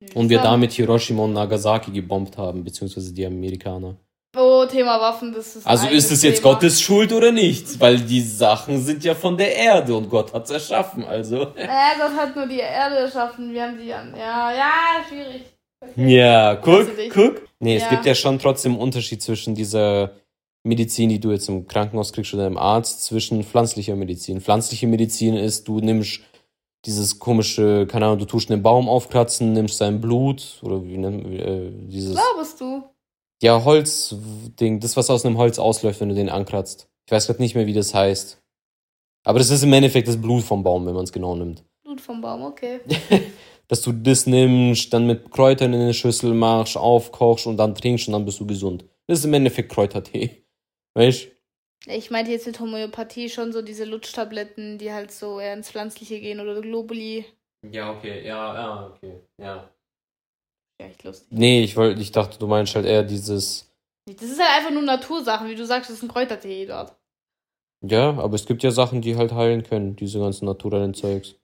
Ja, und wir damit Hiroshima und Nagasaki gebombt haben, beziehungsweise die Amerikaner. Oh, Thema Waffen, das ist. Also ist es jetzt Gottes Schuld oder nicht? Weil die Sachen sind ja von der Erde und Gott hat es erschaffen, also. Ja, Gott hat nur die Erde erschaffen, wir haben die. Ja, ja, schwierig. Okay. Ja, guck, guck. Nee, ja. es gibt ja schon trotzdem einen Unterschied zwischen dieser Medizin, die du jetzt im Krankenhaus kriegst oder im Arzt, zwischen pflanzlicher Medizin. Pflanzliche Medizin ist, du nimmst dieses komische, keine Ahnung, du tust einen Baum aufkratzen, nimmst sein Blut oder wie nennt äh, dieses. Glaubst du? Ja, Holzding, das, was aus einem Holz ausläuft, wenn du den ankratzt. Ich weiß gerade nicht mehr, wie das heißt. Aber das ist im Endeffekt das Blut vom Baum, wenn man es genau nimmt. Blut vom Baum, okay. dass du das nimmst, dann mit Kräutern in eine Schüssel machst, aufkochst und dann trinkst und dann bist du gesund. Das ist im Endeffekt Kräutertee. Weißt Ich meinte jetzt mit Homöopathie schon so diese Lutschtabletten, die halt so eher ins Pflanzliche gehen oder Globuli. Ja, okay, ja, ja, okay, ja. Ja, echt lustig. Nee, ich, wollt, ich dachte, du meinst halt eher dieses. Das ist halt einfach nur Natursachen, wie du sagst, das ist ein Kräutertee dort. Ja, aber es gibt ja Sachen, die halt heilen können, diese ganzen naturellen Zeugs.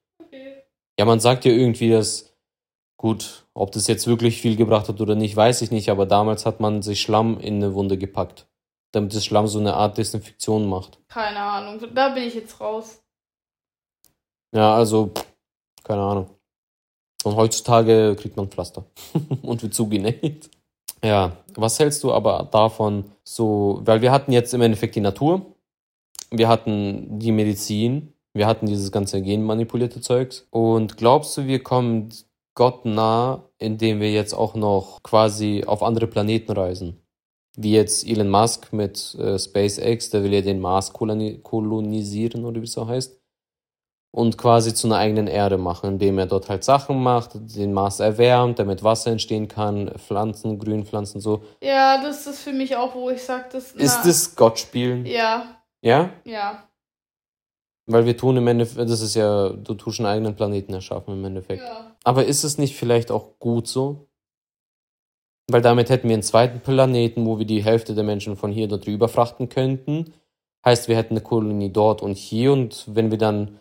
Ja, man sagt ja irgendwie, dass, gut, ob das jetzt wirklich viel gebracht hat oder nicht, weiß ich nicht, aber damals hat man sich Schlamm in eine Wunde gepackt, damit das Schlamm so eine Art Desinfektion macht. Keine Ahnung, da bin ich jetzt raus. Ja, also, keine Ahnung. Und heutzutage kriegt man Pflaster und wird zugenäht. Ja, was hältst du aber davon so, weil wir hatten jetzt im Endeffekt die Natur, wir hatten die Medizin, wir hatten dieses ganze genmanipulierte Zeugs. Und glaubst du, wir kommen Gott nah, indem wir jetzt auch noch quasi auf andere Planeten reisen? Wie jetzt Elon Musk mit äh, SpaceX, der will ja den Mars kolonisieren oder wie es so heißt. Und quasi zu einer eigenen Erde machen, indem er dort halt Sachen macht, den Mars erwärmt, damit Wasser entstehen kann, Pflanzen, Grünpflanzen so. Ja, das ist für mich auch, wo ich sage, das. Ist das Gott spielen? Ja. Ja? Ja. Weil wir tun im Endeffekt, das ist ja, du tust einen eigenen Planeten erschaffen im Endeffekt. Ja. Aber ist es nicht vielleicht auch gut so? Weil damit hätten wir einen zweiten Planeten, wo wir die Hälfte der Menschen von hier dort rüber frachten könnten. Heißt, wir hätten eine Kolonie dort und hier und wenn wir dann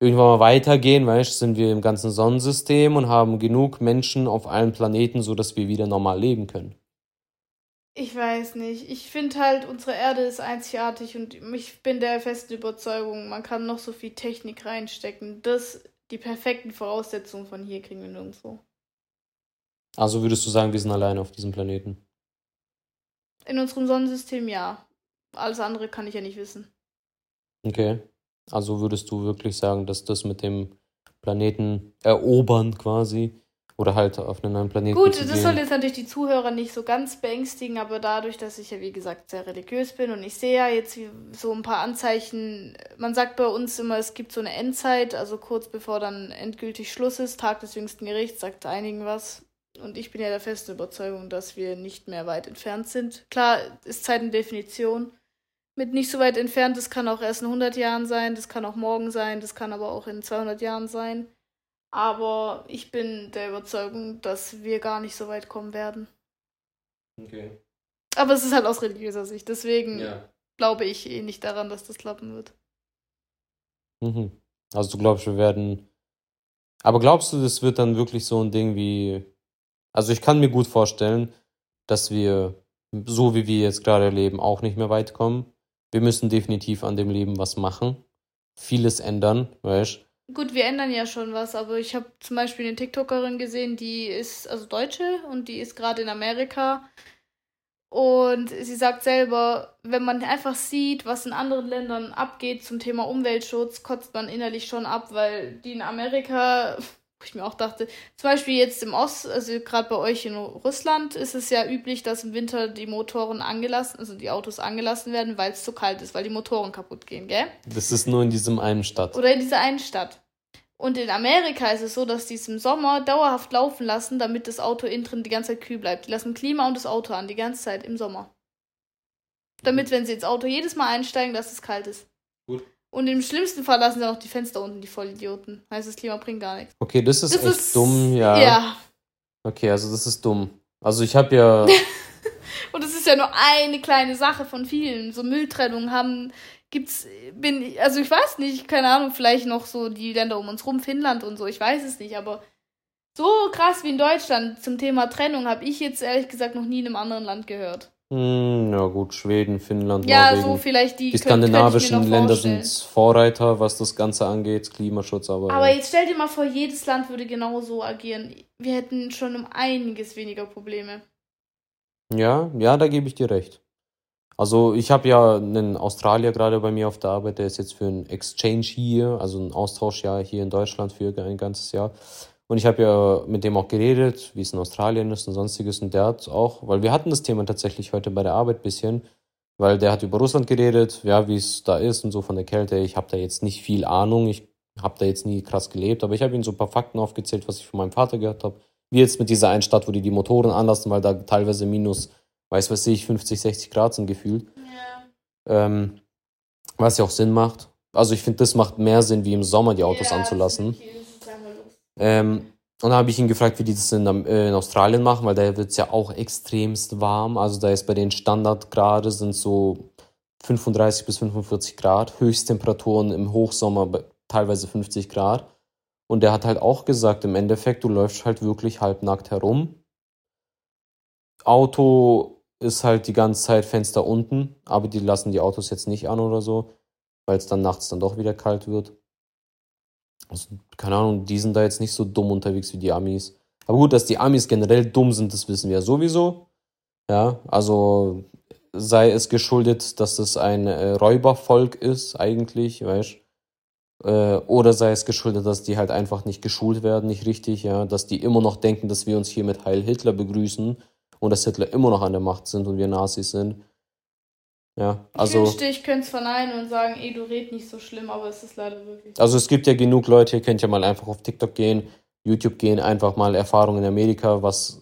irgendwann mal weitergehen, weißt du, sind wir im ganzen Sonnensystem und haben genug Menschen auf allen Planeten, sodass wir wieder normal leben können. Ich weiß nicht. Ich finde halt, unsere Erde ist einzigartig und ich bin der festen Überzeugung, man kann noch so viel Technik reinstecken. Das, die perfekten Voraussetzungen von hier kriegen wir nirgendwo. Also würdest du sagen, wir sind alleine auf diesem Planeten? In unserem Sonnensystem ja. Alles andere kann ich ja nicht wissen. Okay. Also würdest du wirklich sagen, dass das mit dem Planeten erobern quasi oder halt auf einen neuen Planeten. Gut, das soll jetzt natürlich die Zuhörer nicht so ganz beängstigen, aber dadurch, dass ich ja wie gesagt sehr religiös bin und ich sehe ja jetzt so ein paar Anzeichen, man sagt bei uns immer, es gibt so eine Endzeit, also kurz bevor dann endgültig Schluss ist, Tag des jüngsten Gerichts, sagt einigen was. Und ich bin ja der festen Überzeugung, dass wir nicht mehr weit entfernt sind. Klar, ist Zeit eine Definition. Mit nicht so weit entfernt, das kann auch erst in 100 Jahren sein, das kann auch morgen sein, das kann aber auch in 200 Jahren sein. Aber ich bin der Überzeugung, dass wir gar nicht so weit kommen werden. Okay. Aber es ist halt aus religiöser Sicht. Deswegen ja. glaube ich eh nicht daran, dass das klappen wird. Mhm. Also du glaubst, wir werden. Aber glaubst du, das wird dann wirklich so ein Ding wie. Also ich kann mir gut vorstellen, dass wir, so wie wir jetzt gerade leben, auch nicht mehr weit kommen. Wir müssen definitiv an dem Leben was machen. Vieles ändern, weißt du? Gut, wir ändern ja schon was, aber ich habe zum Beispiel eine TikTokerin gesehen, die ist also Deutsche und die ist gerade in Amerika. Und sie sagt selber, wenn man einfach sieht, was in anderen Ländern abgeht zum Thema Umweltschutz, kotzt man innerlich schon ab, weil die in Amerika, wo ich mir auch dachte, zum Beispiel jetzt im Ost, also gerade bei euch in Russland, ist es ja üblich, dass im Winter die Motoren angelassen, also die Autos angelassen werden, weil es zu kalt ist, weil die Motoren kaputt gehen, gell? Das ist nur in diesem einen Stadt. Oder in dieser einen Stadt. Und in Amerika ist es so, dass die es im Sommer dauerhaft laufen lassen, damit das Auto innen drin die ganze Zeit kühl bleibt. Die lassen Klima und das Auto an, die ganze Zeit im Sommer. Damit, wenn sie ins Auto jedes Mal einsteigen, dass es kalt ist. Gut. Und im schlimmsten Fall lassen sie auch die Fenster unten, die Vollidioten. Heißt, das Klima bringt gar nichts. Okay, das ist Das echt ist- dumm, ja. Ja. Okay, also das ist dumm. Also ich habe ja, Und es ist ja nur eine kleine Sache von vielen. So Mülltrennung haben, gibt's, bin, also ich weiß nicht, keine Ahnung, vielleicht noch so die Länder um uns rum, Finnland und so, ich weiß es nicht, aber so krass wie in Deutschland zum Thema Trennung habe ich jetzt ehrlich gesagt noch nie in einem anderen Land gehört. Hm, ja gut, Schweden, Finnland, Ja, Norwegen. so vielleicht die, die skandinavischen Länder sind Vorreiter, was das Ganze angeht, Klimaschutz, aber, Aber ja. jetzt stell dir mal vor, jedes Land würde genau so agieren. Wir hätten schon um einiges weniger Probleme. ja, ja, da gebe ich dir recht. Also ich habe ja einen Australier gerade bei mir auf der Arbeit, der ist jetzt für ein Exchange hier, also ein Austauschjahr hier in Deutschland für ein ganzes Jahr. Und ich habe ja mit dem auch geredet, wie es in Australien ist und sonstiges. Und der hat auch, weil wir hatten das Thema tatsächlich heute bei der Arbeit bisschen, weil der hat über Russland geredet, ja, wie es da ist und so von der Kälte. Ich habe da jetzt nicht viel Ahnung, ich habe da jetzt nie krass gelebt, aber ich habe ihm so ein paar Fakten aufgezählt, was ich von meinem Vater gehört habe. Wie jetzt mit dieser einen Stadt, wo die die Motoren anlassen, weil da teilweise minus, weiß was ich, 50, 60 Grad sind gefühlt. Ja. Ähm, was ja auch Sinn macht. Also ich finde, das macht mehr Sinn, wie im Sommer die Autos anzulassen. Ähm, und dann habe ich ihn gefragt, wie die das in, äh, in Australien machen, weil da wird es ja auch extremst warm. Also da ist bei den Standardgrade sind so 35 bis 45 Grad, Höchsttemperaturen im Hochsommer teilweise 50 Grad. Und der hat halt auch gesagt, im Endeffekt, du läufst halt wirklich halbnackt herum. Auto ist halt die ganze Zeit Fenster unten, aber die lassen die Autos jetzt nicht an oder so, weil es dann nachts dann doch wieder kalt wird. Also, keine Ahnung, die sind da jetzt nicht so dumm unterwegs wie die Amis. Aber gut, dass die Amis generell dumm sind, das wissen wir ja sowieso. Ja, also sei es geschuldet, dass es ein äh, Räubervolk ist, eigentlich, weißt äh, Oder sei es geschuldet, dass die halt einfach nicht geschult werden, nicht richtig, ja, dass die immer noch denken, dass wir uns hier mit Heil Hitler begrüßen und dass Hitler immer noch an der Macht sind und wir Nazis sind. Ja, Ich also. wünschte, ich könnte es verneinen und sagen, ey, du red nicht so schlimm, aber es ist leider wirklich. Also es gibt ja genug Leute, ihr könnt ja mal einfach auf TikTok gehen, YouTube gehen, einfach mal Erfahrungen in Amerika, was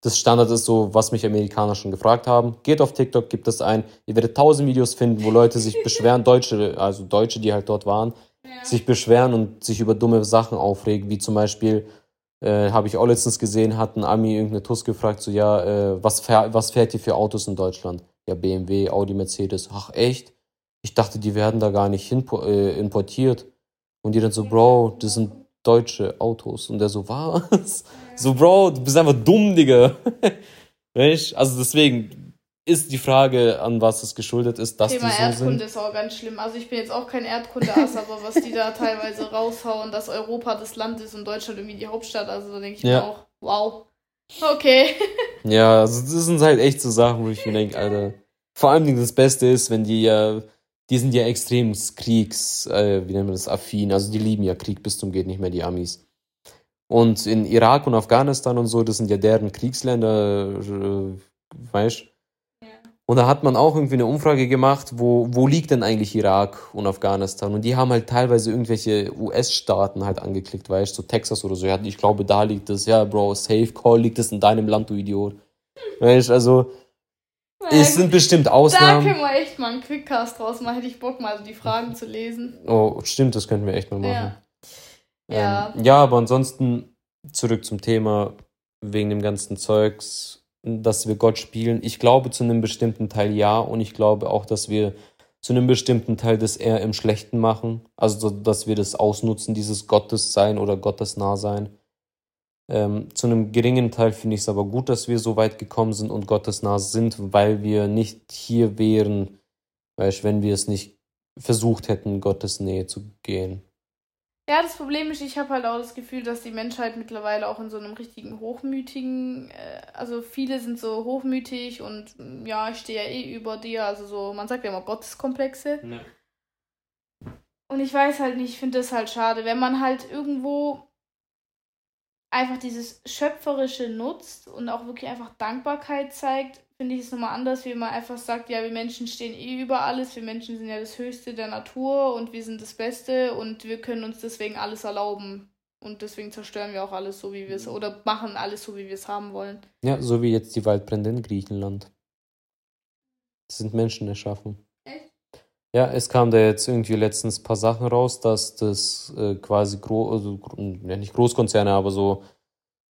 das Standard ist, so was mich Amerikaner schon gefragt haben. Geht auf TikTok, gibt es ein, ihr werdet tausend Videos finden, wo Leute sich beschweren, Deutsche, also Deutsche, die halt dort waren, Ja. sich beschweren und sich über dumme Sachen aufregen, wie zum Beispiel, äh, habe ich auch letztens gesehen, hat ein Ami irgendeine Tuss gefragt, so ja, äh, was, fähr, was fährt ihr für Autos in Deutschland? Ja, BMW, Audi, Mercedes. Ach echt? Ich dachte, die werden da gar nicht äh, importiert. Und die dann so, Bro, das sind deutsche Autos. Und der so, was? So, Bro, du bist einfach dumm, Digga. Weißt? Also deswegen ist die Frage, an was es geschuldet ist, dass Thema die so Erdkunde sind. ist auch ganz schlimm. Also ich bin jetzt auch kein Erdkunde-Ass, aber was die da teilweise raushauen, dass Europa das Land ist und Deutschland irgendwie die Hauptstadt, also da denke ich Ja. mir auch, wow. Okay. Ja, also das sind halt echt so Sachen, wo ich mir denke, Alter. Vor allem das Beste ist, wenn die ja, die sind ja extrem Kriegs, äh, wie nennt man das, affin. Also die lieben ja Krieg bis zum geht nicht mehr, die Amis. Und in Irak und Afghanistan und so, das sind ja deren Kriegsländer, äh, weißt Und da hat man auch irgendwie eine Umfrage gemacht, wo, wo liegt denn eigentlich Irak und Afghanistan? Und die haben halt teilweise irgendwelche US-Staaten halt angeklickt, weißt du, so Texas oder so. Ja, ich glaube, da liegt es. Ja, Bro, Safe Call liegt es in deinem Land, du Idiot. Weißt du, also, es sind bestimmt da Ausnahmen. können wir echt mal einen Quickcast draus machen. Hätte ich Bock mal so die Fragen zu lesen. Oh, stimmt, das könnten wir echt mal machen. Ja. Ja. Ähm, ja, aber ansonsten zurück zum Thema wegen dem ganzen Zeugs, dass wir Gott spielen. Ich glaube zu einem bestimmten Teil ja und ich glaube auch, dass wir zu einem bestimmten Teil das eher im Schlechten machen. Also, so, dass wir das ausnutzen, dieses Gottessein oder Gottesnahsein. Ähm, zu einem geringen Teil finde ich es aber gut, dass wir so weit gekommen sind und gottesnah sind, weil wir nicht hier wären, weißt, wenn wir es nicht versucht hätten, Gottes Nähe zu gehen. Ja, das Problem ist, ich habe halt auch das Gefühl, dass die Menschheit mittlerweile auch in so einem richtigen hochmütigen, äh, also viele sind so hochmütig und ja, ich stehe ja eh über dir, also so, man sagt ja immer Gotteskomplexe. Ja. Und ich weiß halt nicht, ich finde das halt schade, wenn man halt irgendwo einfach dieses Schöpferische nutzt und auch wirklich einfach Dankbarkeit zeigt, finde ich es nochmal anders, wie man einfach sagt, ja, wir Menschen stehen eh über alles, wir Menschen sind ja das Höchste der Natur und wir sind das Beste und wir können uns deswegen alles erlauben. Und deswegen zerstören wir auch alles so, wie wir es, mhm. oder machen alles so, wie wir es haben wollen. Ja, so wie jetzt die Waldbrände in Griechenland. Das sind Menschen erschaffen. Ja, es kam da jetzt irgendwie letztens ein paar Sachen raus, dass das äh, quasi gro also, ja, nicht Großkonzerne, aber so,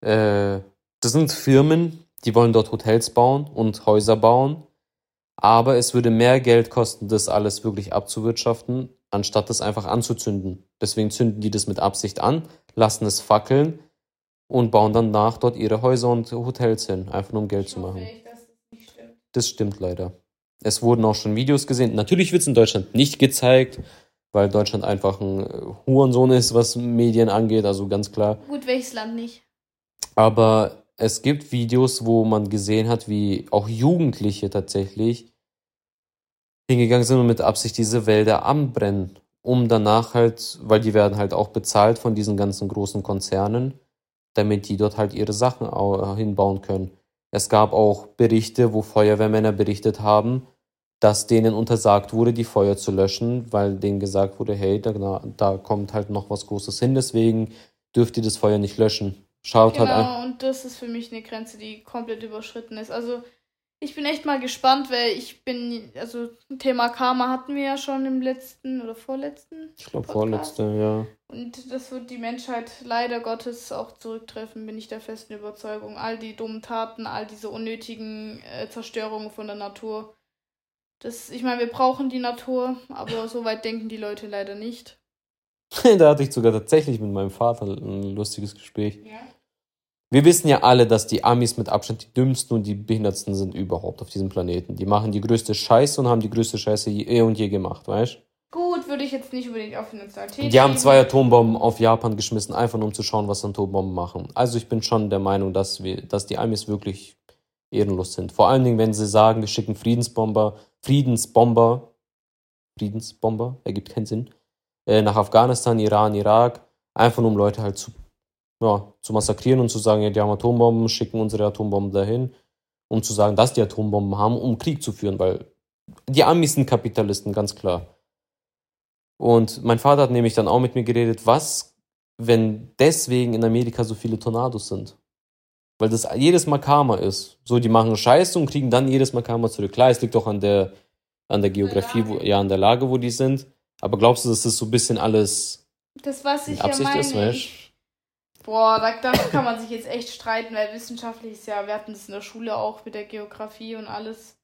äh, das sind Firmen, die wollen dort Hotels bauen und Häuser bauen, aber es würde mehr Geld kosten, das alles wirklich abzuwirtschaften, anstatt das einfach anzuzünden. Deswegen zünden die das mit Absicht an, lassen es fackeln und bauen dann nach dort ihre Häuser und Hotels hin, einfach nur um Geld ich zu machen. Echt, das, das stimmt leider. Es wurden auch schon Videos gesehen. Natürlich wird es in Deutschland nicht gezeigt, weil Deutschland einfach ein äh, Hurensohn ist, was Medien angeht, also ganz klar. Gut, welches Land nicht? Aber es gibt Videos, wo man gesehen hat, wie auch Jugendliche tatsächlich hingegangen sind und mit Absicht diese Wälder anbrennen, um danach halt, weil die werden halt auch bezahlt von diesen ganzen großen Konzernen, damit die dort halt ihre Sachen hinbauen können. Es gab auch Berichte, wo Feuerwehrmänner berichtet haben, dass denen untersagt wurde, die Feuer zu löschen, weil denen gesagt wurde, hey, da, da kommt halt noch was Großes hin, deswegen dürft ihr das Feuer nicht löschen. Schaut genau, halt an. und das ist für mich eine Grenze, die komplett überschritten ist. Also ich bin echt mal gespannt, weil ich bin, also Thema Karma hatten wir ja schon im letzten oder vorletzten. Ich glaube vorletzte, ja. Und das wird die Menschheit leider Gottes auch zurücktreffen, bin ich der festen Überzeugung. All die dummen Taten, all diese unnötigen äh, Zerstörungen von der Natur. Das, ich meine, wir brauchen die Natur, aber so weit denken die Leute leider nicht. da hatte ich sogar tatsächlich mit meinem Vater ein lustiges Gespräch. Ja. Wir wissen ja alle, dass die Amis mit Abstand die dümmsten und die behindertsten sind überhaupt auf diesem Planeten. Die machen die größte Scheiße und haben die größte Scheiße eh und je gemacht, weißt du? Gut, würde ich jetzt nicht unbedingt auf Nationalität. Die haben zwei Atombomben auf Japan geschmissen, einfach nur um zu schauen, was Atombomben machen. Also ich bin schon der Meinung, dass wir, dass die Amis wirklich ehrenlos sind. Vor allen Dingen, wenn sie sagen, wir schicken Friedensbomber, Friedensbomber, Friedensbomber, ergibt keinen Sinn, äh, nach Afghanistan, Iran, Irak, einfach nur um Leute halt zu ja, zu massakrieren und zu sagen, ja, die haben Atombomben, schicken unsere Atombomben dahin, um zu sagen, dass die Atombomben haben, um Krieg zu führen, weil die Amis sind Kapitalisten, ganz klar. Und mein Vater hat nämlich dann auch mit mir geredet, was, wenn deswegen in Amerika so viele Tornados sind? Weil das jedes Mal Karma ist. So, die machen Scheiße und kriegen dann jedes Mal Karma zurück. Klar, es liegt auch an der, an der Geografie, wo, ja, an der Lage, wo die sind. Aber glaubst du, dass das so ein bisschen alles das, was ich Absicht ja meine, ist, weißt? Boah, da, kann man sich jetzt echt streiten, weil wissenschaftlich ist ja, wir hatten das in der Schule auch mit der Geografie und alles.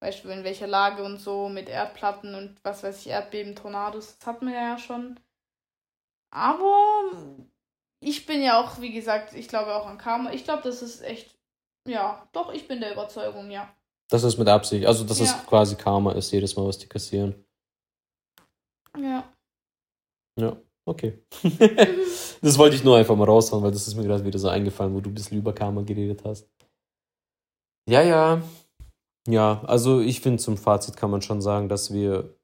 Beispiel in welcher Lage und so, mit Erdplatten und was weiß ich, Erdbeben, Tornados, das hatten wir ja schon. Aber ich bin ja auch, wie gesagt, ich glaube auch an Karma. Ich glaube, das ist echt, ja, doch, ich bin der Überzeugung, ja. Das ist mit Absicht, also dass ja. es quasi Karma ist, jedes Mal, was die kassieren. Ja. Ja. Okay. das wollte ich nur einfach mal raushauen, weil das ist mir gerade wieder so eingefallen, wo du ein bisschen über Karma geredet hast. Ja, ja. Ja, also ich finde, zum Fazit kann man schon sagen, dass wir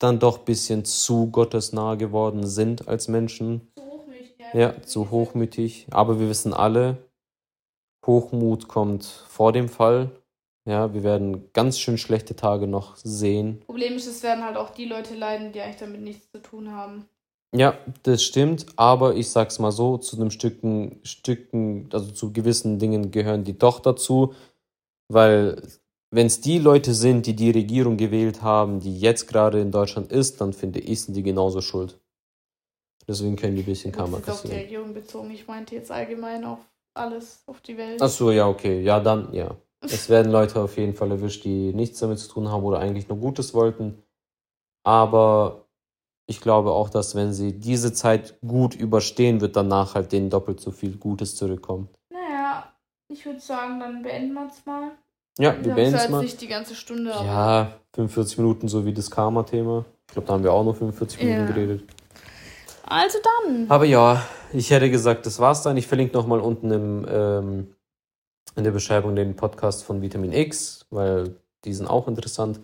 dann doch ein bisschen zu gottesnah geworden sind als Menschen. Zu hochmütig. Ja, ja zu hochmütig. Aber wir wissen alle, Hochmut kommt vor dem Fall. Ja, wir werden ganz schön schlechte Tage noch sehen. Problem ist, es werden halt auch die Leute leiden, die eigentlich damit nichts zu tun haben. Ja, das stimmt, aber ich sag's mal so, zu einem Stücken, Stücken, also zu gewissen Dingen gehören die doch dazu, weil wenn es die Leute sind, die die Regierung gewählt haben, die jetzt gerade in Deutschland ist, dann finde ich, sind die genauso schuld. Deswegen können die ein bisschen Karma kassieren. auf die Regierung bezogen, ich meinte jetzt allgemein auf alles, auf die Welt. Ach so, ja, okay, ja, dann, ja. Es werden Leute auf jeden Fall erwischt, die nichts damit zu tun haben oder eigentlich nur Gutes wollten. Aber ich glaube auch, dass wenn sie diese Zeit gut überstehen, wird danach halt denen doppelt so viel Gutes zurückkommen. Naja, ich würde sagen, dann beenden wir es mal. Ja, wir, wir beenden es mal. nicht die ganze Stunde. Ja, 45 Minuten, so wie das Karma-Thema. Ich glaube, da haben wir auch nur 45 Minuten ja. geredet. Also dann. Aber ja, ich hätte gesagt, das war's dann. Ich verlinke nochmal unten im, ähm, in der Beschreibung den Podcast von Vitamin X, weil die sind auch interessant.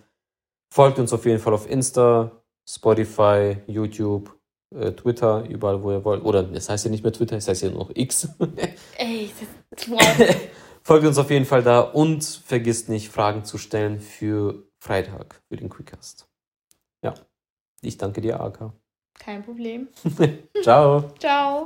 Folgt uns auf jeden Fall auf Insta, Spotify, YouTube, äh, Twitter, überall, wo ihr wollt. Oder es heißt ja nicht mehr Twitter, es heißt ja nur noch X. Ey, das ist wow. Folgt uns auf jeden Fall da und vergisst nicht, Fragen zu stellen für Freitag, für den Quickcast. Ja, ich danke dir, AK. Kein Problem. Ciao. Ciao.